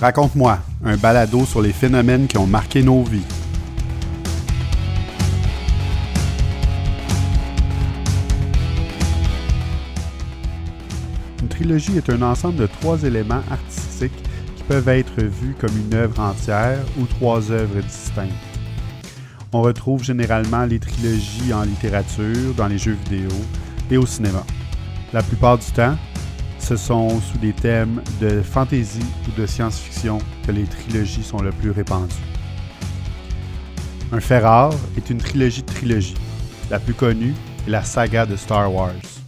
Raconte-moi, un balado sur les phénomènes qui ont marqué nos vies. Une trilogie est un ensemble de trois éléments artistiques qui peuvent être vus comme une œuvre entière ou trois œuvres distinctes. On retrouve généralement les trilogies en littérature, dans les jeux vidéo et au cinéma. La plupart du temps, ce sont sous des thèmes de fantasy ou de science-fiction que les trilogies sont le plus répandues. Un fait est une trilogie de trilogies. La plus connue est la saga de Star Wars.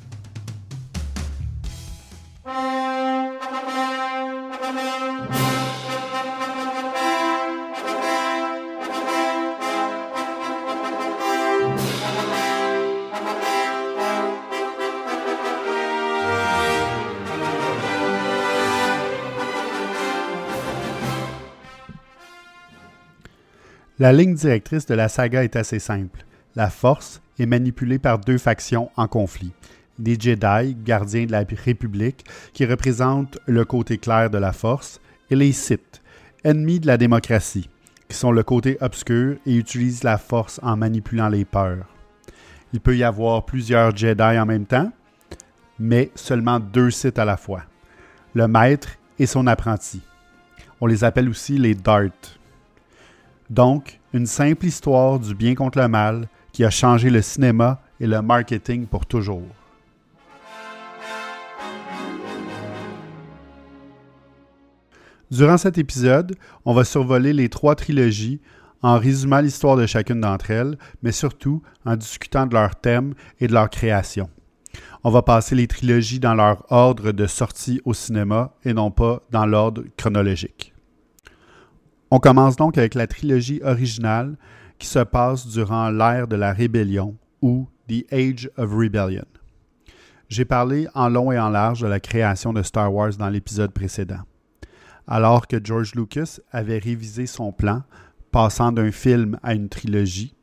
La ligne directrice de la saga est assez simple. La Force est manipulée par deux factions en conflit. Des Jedi, gardiens de la République, qui représentent le côté clair de la Force, et les Sith, ennemis de la démocratie, qui sont le côté obscur et utilisent la Force en manipulant les peurs. Il peut y avoir plusieurs Jedi en même temps, mais seulement deux Sith à la fois. Le maître et son apprenti. On les appelle aussi les Darth. Donc, une simple histoire du bien contre le mal qui a changé le cinéma et le marketing pour toujours. Durant cet épisode, on va survoler les trois trilogies en résumant l'histoire de chacune d'entre elles, mais surtout en discutant de leurs thèmes et de leur création. On va passer les trilogies dans leur ordre de sortie au cinéma et non pas dans l'ordre chronologique. On commence donc avec la trilogie originale qui se passe durant l'ère de la rébellion ou The Age of Rebellion. J'ai parlé en long et en large de la création de Star Wars dans l'épisode précédent. Alors que George Lucas avait révisé son plan, passant d'un film à une trilogie,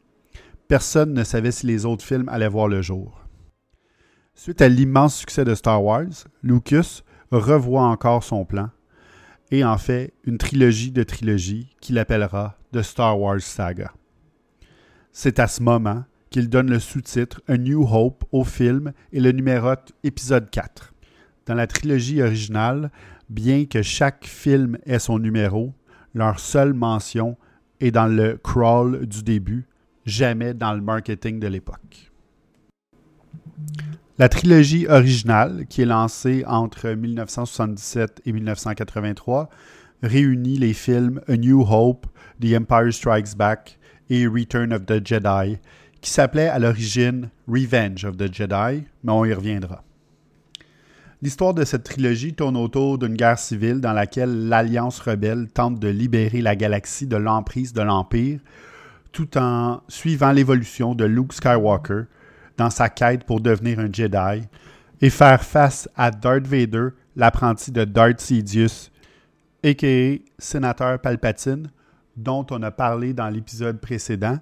personne ne savait si les autres films allaient voir le jour. Suite à l'immense succès de Star Wars, Lucas revoit encore son plan et en fait une trilogie de trilogies qu'il appellera The Star Wars Saga. C'est à ce moment qu'il donne le sous-titre A New Hope au film et le numérote épisode 4. Dans la trilogie originale, bien que chaque film ait son numéro, leur seule mention est dans le crawl du début, jamais dans le marketing de l'époque. La trilogie originale, qui est lancée entre 1977 et 1983, réunit les films A New Hope, The Empire Strikes Back et Return of the Jedi, qui s'appelait à l'origine Revenge of the Jedi, mais on y reviendra. L'histoire de cette trilogie tourne autour d'une guerre civile dans laquelle l'Alliance rebelle tente de libérer la galaxie de l'emprise de l'Empire, tout en suivant l'évolution de Luke Skywalker dans sa quête pour devenir un Jedi et faire face à Darth Vader, l'apprenti de Darth Sidious, a.k.a. Sénateur Palpatine, dont on a parlé dans l'épisode précédent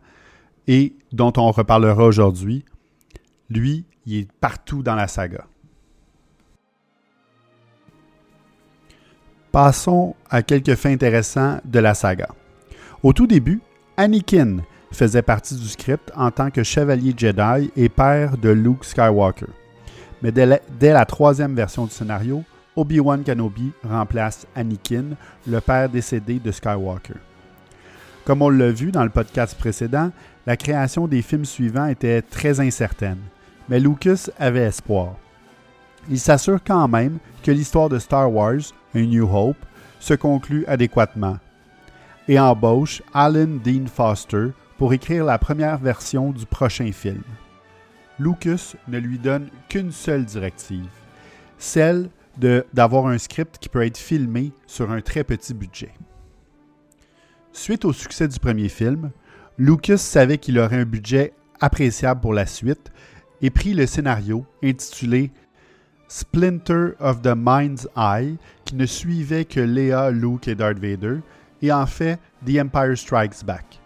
et dont on reparlera aujourd'hui. Lui, il est partout dans la saga. Passons à quelques faits intéressants de la saga. Au tout début, Anakin faisait partie du script en tant que chevalier Jedi et père de Luke Skywalker. Mais dès la, troisième version du scénario, Obi-Wan Kenobi remplace Anakin, le père décédé de Skywalker. Comme on l'a vu dans le podcast précédent, la création des films suivants était très incertaine, mais Lucas avait espoir. Il s'assure quand même que l'histoire de Star Wars, A New Hope, se conclut adéquatement et embauche Alan Dean Foster pour écrire la première version du prochain film. Lucas ne lui donne qu'une seule directive, celle d'avoir un script qui peut être filmé sur un très petit budget. Suite au succès du premier film, Lucas savait qu'il aurait un budget appréciable pour la suite et prit le scénario intitulé Splinter of the Mind's Eye, qui ne suivait que Leia, Luke et Darth Vader, et en fait The Empire Strikes Back,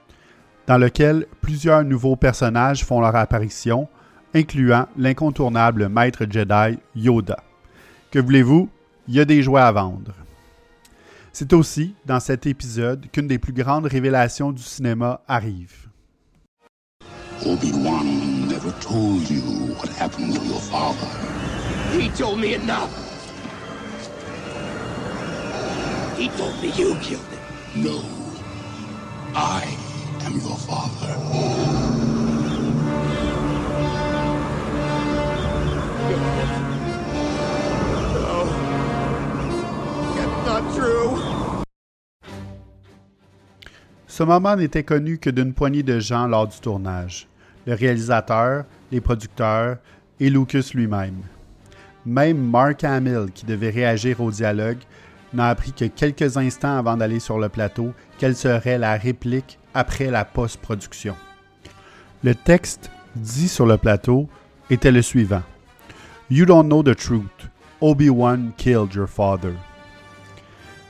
dans lequel plusieurs nouveaux personnages font leur apparition, incluant l'incontournable maître Jedi Yoda. Que voulez-vous? Il y a des jouets à vendre. C'est aussi dans cet épisode qu'une des plus grandes révélations du cinéma arrive. Obi-Wan never told you what happened to your father. He told me enough. He told me you killed him. No. I am your father. That's not true. Ce moment n'était connu que d'une poignée de gens lors du tournage. Le réalisateur, les producteurs et Lucas lui-même. Même Mark Hamill, qui devait réagir au dialogue, n'a appris que quelques instants avant d'aller sur le plateau quelle serait la réplique après la post-production. Le texte dit sur le plateau était le suivant. You don't know the truth. Obi-Wan killed your father.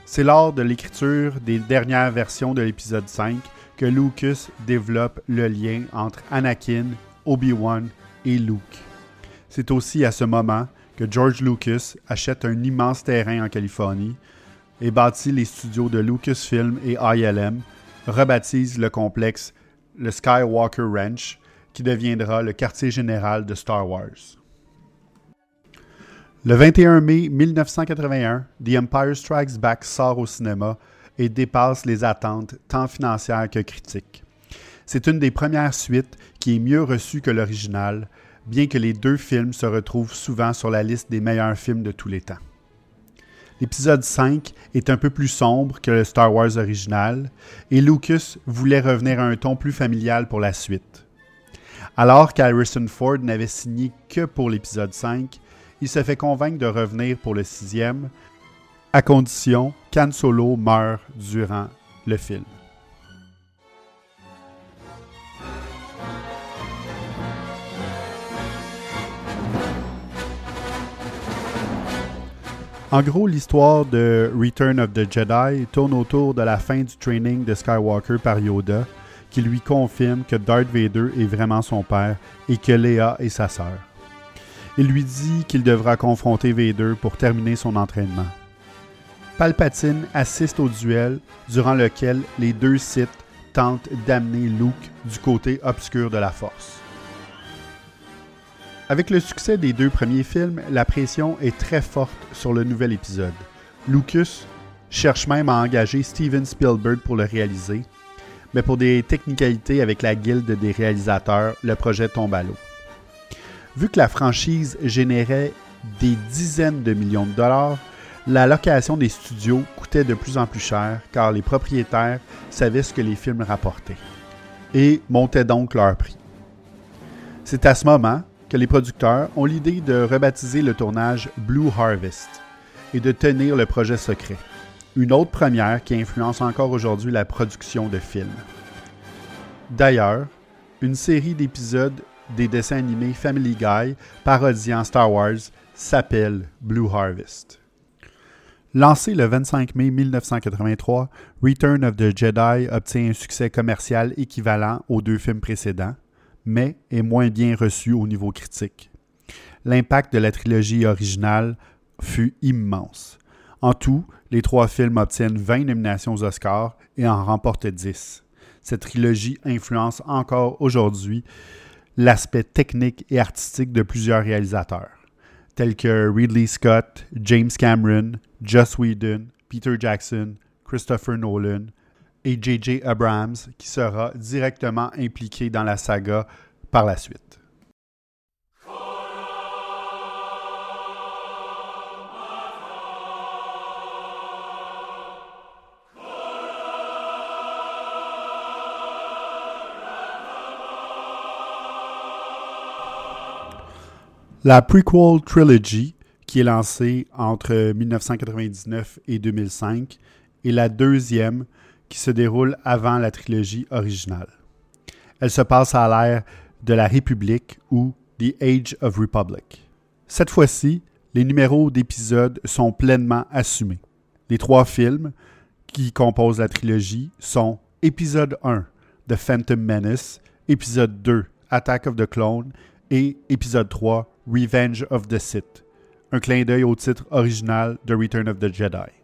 C'est lors de l'écriture des dernières versions de l'épisode 5 que Lucas développe le lien entre Anakin, Obi-Wan et Luke. C'est aussi à ce moment que George Lucas achète un immense terrain en Californie et bâtit les studios de Lucasfilm et ILM, rebaptise le complexe le Skywalker Ranch, qui deviendra le quartier général de Star Wars. Le 21 mai 1981, The Empire Strikes Back sort au cinéma et dépasse les attentes tant financières que critiques. C'est une des premières suites qui est mieux reçue que l'original, bien que les deux films se retrouvent souvent sur la liste des meilleurs films de tous les temps. L'épisode 5 est un peu plus sombre que le Star Wars original, et Lucas voulait revenir à un ton plus familial pour la suite. Alors qu'Harrison Ford n'avait signé que pour l'épisode 5, il se fait convaincre de revenir pour le sixième, à condition qu'Han Solo meure durant le film. En gros, l'histoire de Return of the Jedi tourne autour de la fin du training de Skywalker par Yoda, qui lui confirme que Darth Vader est vraiment son père et que Leia est sa sœur. Il lui dit qu'il devra confronter Vader pour terminer son entraînement. Palpatine assiste au duel durant lequel les deux Sith tentent d'amener Luke du côté obscur de la Force. Avec le succès des deux premiers films, la pression est très forte sur le nouvel épisode. Lucas cherche même à engager Steven Spielberg pour le réaliser, mais pour des technicalités avec la guilde des réalisateurs, le projet tombe à l'eau. Vu que la franchise générait des dizaines de millions de dollars, la location des studios coûtait de plus en plus cher car les propriétaires savaient ce que les films rapportaient et montaient donc leur prix. C'est à ce moment que les producteurs ont l'idée de rebaptiser le tournage Blue Harvest et de tenir le projet secret. Une autre première qui influence encore aujourd'hui la production de films. D'ailleurs, une série d'épisodes des dessins animés Family Guy parodiant Star Wars s'appelle Blue Harvest. Lancé le 25 mai 1983, Return of the Jedi obtient un succès commercial équivalent aux deux films précédents, mais est moins bien reçu au niveau critique. L'impact de la trilogie originale fut immense. En tout, les trois films obtiennent 20 nominations aux Oscars et en remportent 10. Cette trilogie influence encore aujourd'hui l'aspect technique et artistique de plusieurs réalisateurs, tels que Ridley Scott, James Cameron, Joss Whedon, Peter Jackson, Christopher Nolan, et J.J. Abrams, qui sera directement impliqué dans la saga par la suite. La prequel trilogy, qui est lancée entre 1999 et 2005, est la deuxième qui se déroule avant la trilogie originale. Elle se passe à l'ère de la République ou The Age of Republic. Cette fois-ci, les numéros d'épisodes sont pleinement assumés. Les trois films qui composent la trilogie sont épisode 1, The Phantom Menace, épisode 2, Attack of the Clone et épisode 3, Revenge of the Sith, un clin d'œil au titre original de Return of the Jedi.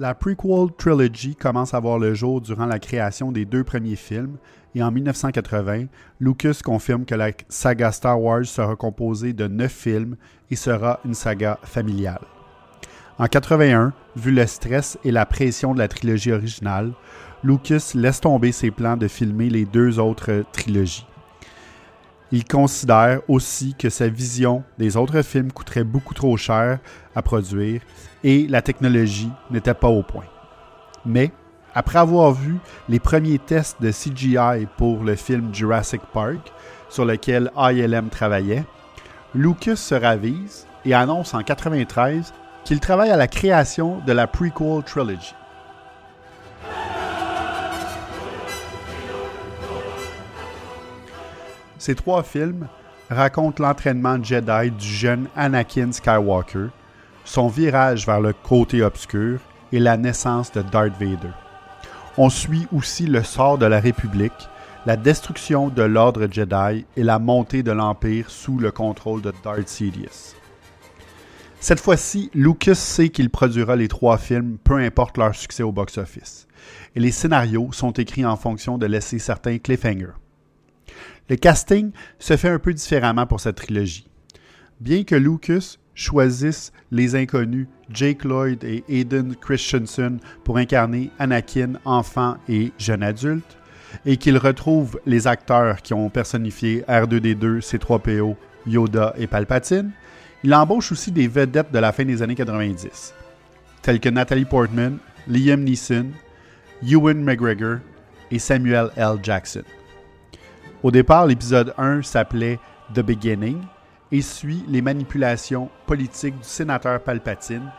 La prequel trilogy commence à voir le jour durant la création des deux premiers films et en 1980, Lucas confirme que la saga Star Wars sera composée de neuf films et sera une saga familiale. En 81, vu le stress et la pression de la trilogie originale, Lucas laisse tomber ses plans de filmer les deux autres trilogies. Il considère aussi que sa vision des autres films coûterait beaucoup trop cher à produire et la technologie n'était pas au point. Mais, après avoir vu les premiers tests de CGI pour le film Jurassic Park, sur lequel ILM travaillait, Lucas se ravise et annonce en 1993 qu'il travaille à la création de la prequel trilogy. Ces trois films racontent l'entraînement Jedi du jeune Anakin Skywalker, son virage vers le côté obscur et la naissance de Darth Vader. On suit aussi le sort de la République, la destruction de l'ordre Jedi et la montée de l'Empire sous le contrôle de Darth Sidious. Cette fois-ci, Lucas sait qu'il produira les trois films, peu importe leur succès au box-office. Et les scénarios sont écrits en fonction de laisser certains cliffhangers. Le casting se fait un peu différemment pour cette trilogie. Bien que Lucas choisisse les inconnus Jake Lloyd et Aiden Christensen pour incarner Anakin enfant et jeune adulte, et qu'il retrouve les acteurs qui ont personnifié R2D2, C3PO, Yoda et Palpatine, il embauche aussi des vedettes de la fin des années 90, telles que Natalie Portman, Liam Neeson, Ewan McGregor et Samuel L. Jackson. Au départ, l'épisode 1 s'appelait The Beginning et suit les manipulations politiques du sénateur Palpatine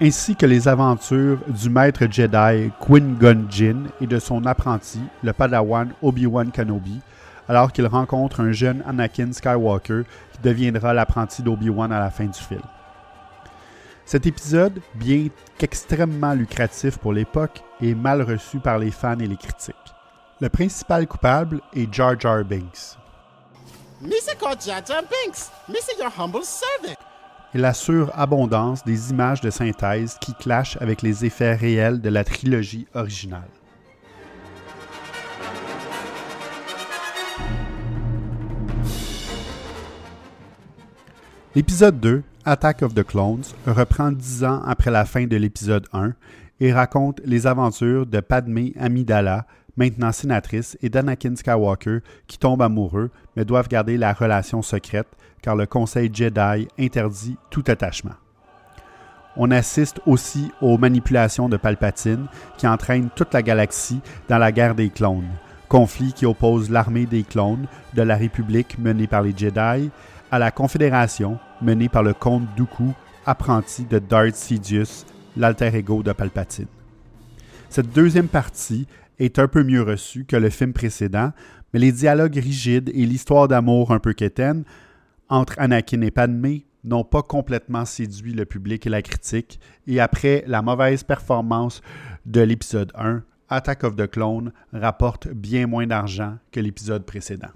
ainsi que les aventures du maître Jedi Qui-Gon Jinn et de son apprenti, le padawan Obi-Wan Kenobi, alors qu'il rencontre un jeune Anakin Skywalker qui deviendra l'apprenti d'Obi-Wan à la fin du film. Cet épisode, bien qu'extrêmement lucratif pour l'époque, est mal reçu par les fans et les critiques. Le principal coupable est Jar Jar Binks. Jar Jar Binks. your humble servant. Et la surabondance des images de synthèse qui clashent avec les effets réels de la trilogie originale. L'épisode 2, Attack of the Clones, reprend dix ans après la fin de l'épisode 1 et raconte les aventures de Padmé Amidala, maintenant sénatrice, et d'Anakin Skywalker, qui tombent amoureux, mais doivent garder la relation secrète, car le Conseil Jedi interdit tout attachement. On assiste aussi aux manipulations de Palpatine, qui entraînent toute la galaxie dans la guerre des clones, conflit qui oppose l'armée des clones de la République menée par les Jedi à la Confédération menée par le comte Dooku, apprenti de Darth Sidious, l'alter ego de Palpatine. Cette deuxième partie est un peu mieux reçu que le film précédent, mais les dialogues rigides et l'histoire d'amour un peu quétaine entre Anakin et Padmé n'ont pas complètement séduit le public et la critique, et après la mauvaise performance de l'épisode 1, Attack of the Clone rapporte bien moins d'argent que l'épisode précédent.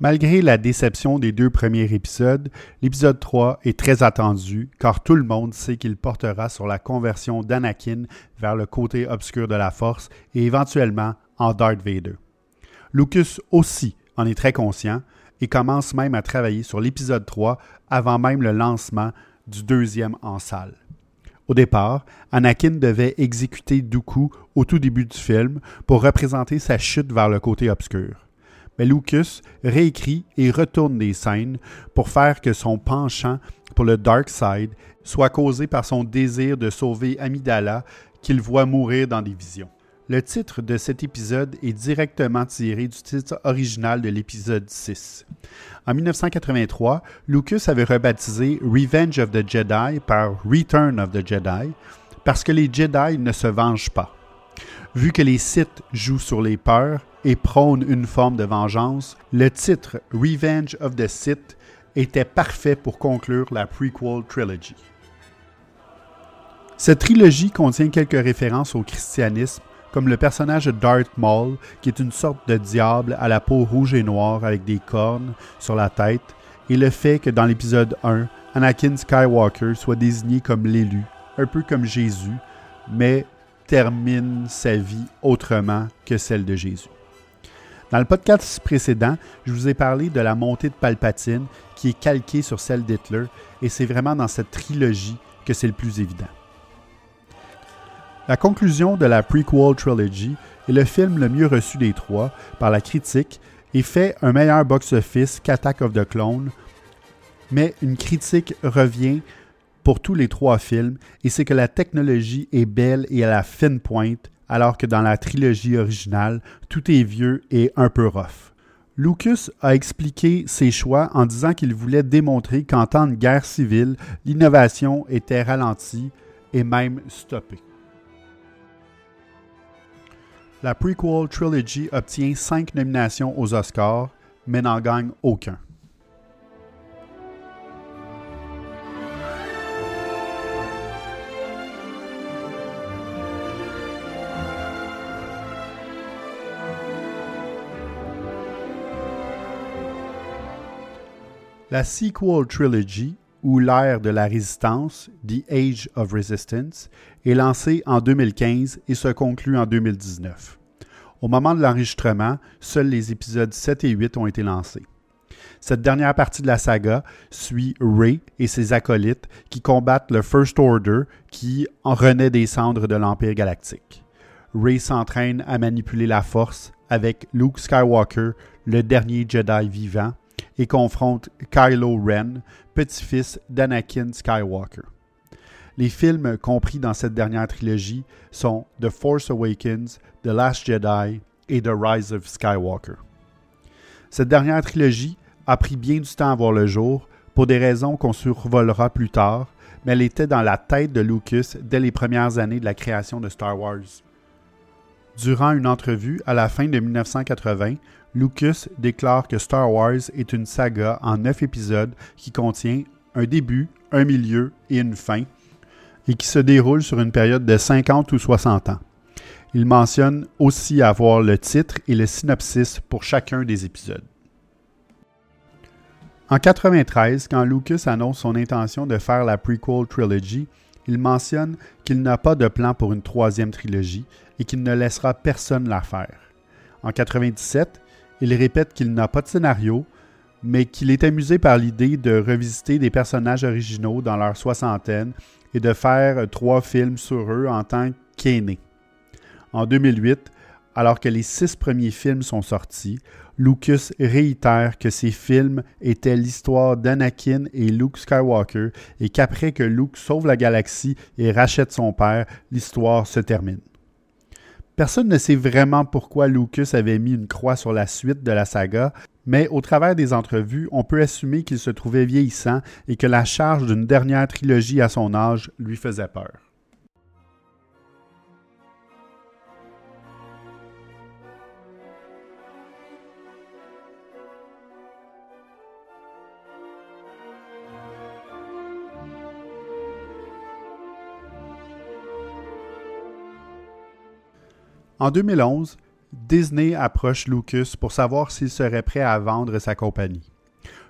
Malgré la déception des deux premiers épisodes, l'épisode 3 est très attendu car tout le monde sait qu'il portera sur la conversion d'Anakin vers le côté obscur de la Force et éventuellement en Darth Vader. Lucas aussi en est très conscient et commence même à travailler sur l'épisode 3 avant même le lancement du deuxième en salle. Au départ, Anakin devait exécuter Dooku au tout début du film pour représenter sa chute vers le côté obscur Lucas réécrit et retourne des scènes pour faire que son penchant pour le Dark Side soit causé par son désir de sauver Amidala qu'il voit mourir dans des visions. Le titre de cet épisode est directement tiré du titre original de l'épisode 6. En 1983, Lucas avait rebaptisé Revenge of the Jedi par Return of the Jedi parce que les Jedi ne se vengent pas. Vu que les Sith jouent sur les peurs et prônent une forme de vengeance, le titre Revenge of the Sith était parfait pour conclure la prequel trilogy. Cette trilogie contient quelques références au christianisme, comme le personnage de Darth Maul, qui est une sorte de diable à la peau rouge et noire avec des cornes sur la tête, et le fait que dans l'épisode 1, Anakin Skywalker soit désigné comme l'élu, un peu comme Jésus, mais termine sa vie autrement que celle de Jésus. Dans le podcast précédent, je vous ai parlé de la montée de Palpatine qui est calquée sur celle d'Hitler, et c'est vraiment dans cette trilogie que c'est le plus évident. La conclusion de la prequel trilogy est le film le mieux reçu des trois par la critique et fait un meilleur box-office qu'Attack of the Clone, mais une critique revient pour tous les trois films, et c'est que la technologie est belle et à la fine pointe, alors que dans la trilogie originale, tout est vieux et un peu rough. Lucas a expliqué ses choix en disant qu'il voulait démontrer qu'en temps de guerre civile, l'innovation était ralentie et même stoppée. La prequel trilogy obtient cinq nominations aux Oscars, mais n'en gagne aucun. La sequel trilogy, ou l'ère de la résistance, The Age of Resistance, est lancée en 2015 et se conclut en 2019. Au moment de l'enregistrement, seuls les épisodes 7 et 8 ont été lancés. Cette dernière partie de la saga suit Rey et ses acolytes qui combattent le First Order qui en renaît des cendres de l'Empire galactique. Rey s'entraîne à manipuler la force avec Luke Skywalker, le dernier Jedi vivant, et confronte Kylo Ren, petit-fils d'Anakin Skywalker. Les films compris dans cette dernière trilogie sont The Force Awakens, The Last Jedi et The Rise of Skywalker. Cette dernière trilogie a pris bien du temps à voir le jour pour des raisons qu'on survolera plus tard, mais elle était dans la tête de Lucas dès les premières années de la création de Star Wars. Durant une entrevue à la fin de 1980, Lucas déclare que Star Wars est une saga en neuf épisodes qui contient un début, un milieu et une fin, et qui se déroule sur une période de 50 ou 60 ans. Il mentionne aussi avoir le titre et le synopsis pour chacun des épisodes. En 93, quand Lucas annonce son intention de faire la prequel trilogy, il mentionne qu'il n'a pas de plan pour une troisième trilogie et qu'il ne laissera personne la faire. En 97, il répète qu'il n'a pas de scénario, mais qu'il est amusé par l'idée de revisiter des personnages originaux dans leur soixantaine et de faire trois films sur eux en tant qu'aînés. En 2008, alors que les six premiers films sont sortis, Lucas réitère que ces films étaient l'histoire d'Anakin et Luke Skywalker et qu'après que Luke sauve la galaxie et rachète son père, l'histoire se termine. Personne ne sait vraiment pourquoi Lucas avait mis une croix sur la suite de la saga, mais au travers des entrevues, on peut assumer qu'il se trouvait vieillissant et que la charge d'une dernière trilogie à son âge lui faisait peur. En 2011, Disney approche Lucas pour savoir s'il serait prêt à vendre sa compagnie.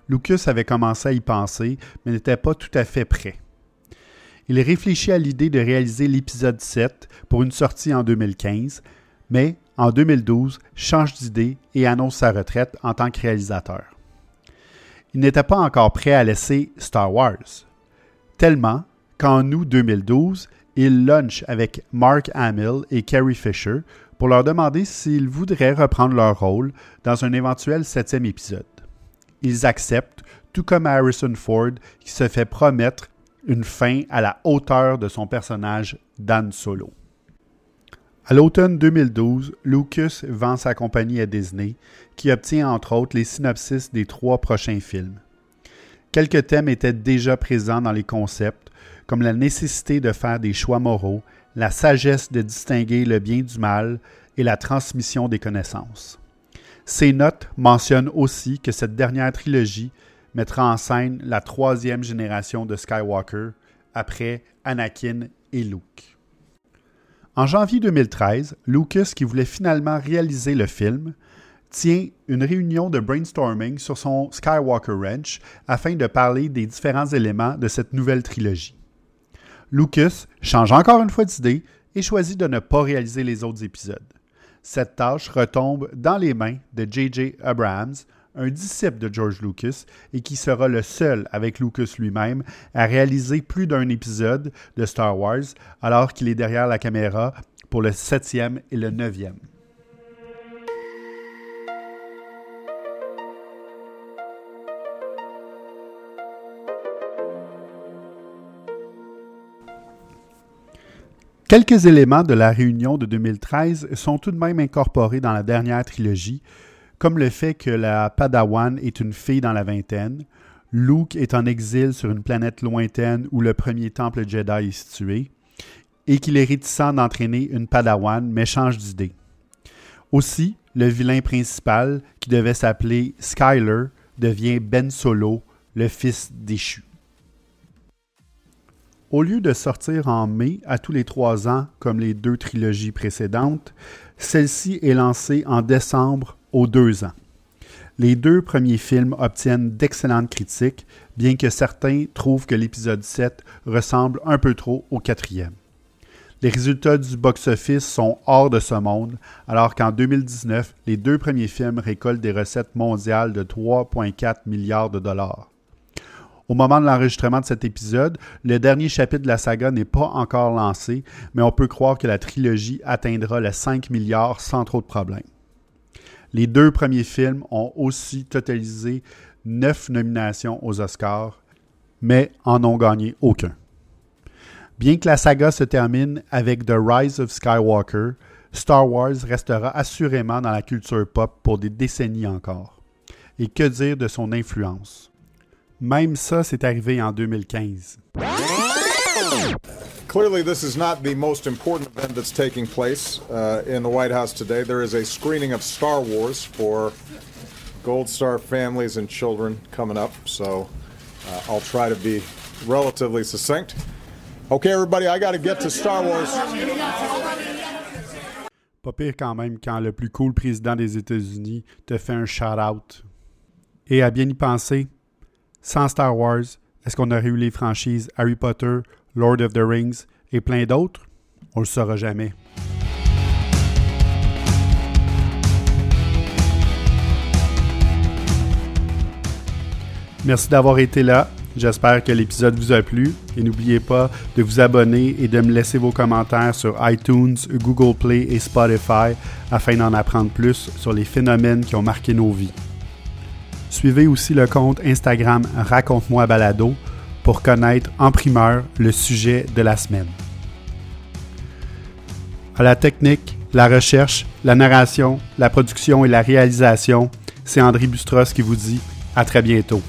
Lucas avait commencé à y penser, mais n'était pas tout à fait prêt. Il réfléchit à l'idée de réaliser l'épisode 7 pour une sortie en 2015, mais en 2012 change d'idée et annonce sa retraite en tant que réalisateur. Il n'était pas encore prêt à laisser Star Wars. Tellement qu'en août 2012, il lunch avec Mark Hamill et Carrie Fisher pour leur demander s'ils voudraient reprendre leur rôle dans un éventuel septième épisode. Ils acceptent, tout comme Harrison Ford qui se fait promettre une fin à la hauteur de son personnage Dan Solo. À l'automne 2012, Lucas vend sa compagnie à Disney, qui obtient entre autres les synopsis des trois prochains films. Quelques thèmes étaient déjà présents dans les concepts, comme la nécessité de faire des choix moraux, la sagesse de distinguer le bien du mal et la transmission des connaissances. Ces notes mentionnent aussi que cette dernière trilogie mettra en scène la troisième génération de Skywalker après Anakin et Luke. En janvier 2013, Lucas, qui voulait finalement réaliser le film, tient une réunion de brainstorming sur son Skywalker Ranch afin de parler des différents éléments de cette nouvelle trilogie. Lucas change encore une fois d'idée et choisit de ne pas réaliser les autres épisodes. Cette tâche retombe dans les mains de J.J. Abrams, un disciple de George Lucas et qui sera le seul avec Lucas lui-même à réaliser plus d'un épisode de Star Wars alors qu'il est derrière la caméra pour le septième et le neuvième. Quelques éléments de la réunion de 2013 sont tout de même incorporés dans la dernière trilogie, comme le fait que la Padawan est une fille dans la vingtaine, Luke est en exil sur une planète lointaine où le premier temple Jedi est situé, et qu'il est réticent d'entraîner une Padawan mais change d'idée. Aussi, le vilain principal, qui devait s'appeler Skyler, devient Ben Solo, le fils déchu. Au lieu de sortir en mai à tous les trois ans comme les deux trilogies précédentes, celle-ci est lancée en décembre aux deux ans. Les deux premiers films obtiennent d'excellentes critiques, bien que certains trouvent que l'épisode 7 ressemble un peu trop au quatrième. Les résultats du box-office sont hors de ce monde, alors qu'en 2019, les deux premiers films récoltent des recettes mondiales de 3,4 milliards de dollars. Au moment de l'enregistrement de cet épisode, le dernier chapitre de la saga n'est pas encore lancé, mais on peut croire que la trilogie atteindra les 5 milliards sans trop de problèmes. Les deux premiers films ont aussi totalisé 9 nominations aux Oscars, mais en ont gagné aucun. Bien que la saga se termine avec The Rise of Skywalker, Star Wars restera assurément dans la culture pop pour des décennies encore. Et que dire de son influence? Même ça, c'est arrivé en 2015. Clearly, this is not the most important event that's taking place uh, in the White House today. There is a screening of Star Wars for Gold Star families and children coming up, so uh, I'll try to be relatively succinct. Okay, everybody, I got to get to Star Wars. Pas pire quand même quand le plus cool président des États-Unis te fait un shout-out. Et à bien y penser, sans Star Wars, est-ce qu'on aurait eu les franchises Harry Potter, Lord of the Rings et plein d'autres? On le saura jamais. Merci d'avoir été là. J'espère que l'épisode vous a plu et n'oubliez pas de vous abonner et de me laisser vos commentaires sur iTunes, Google Play et Spotify afin d'en apprendre plus sur les phénomènes qui ont marqué nos vies. Suivez aussi le compte Instagram Raconte-moi Balado pour connaître en primeur le sujet de la semaine. À la technique, la recherche, la narration, la production et la réalisation, c'est André Bustros qui vous dit à très bientôt.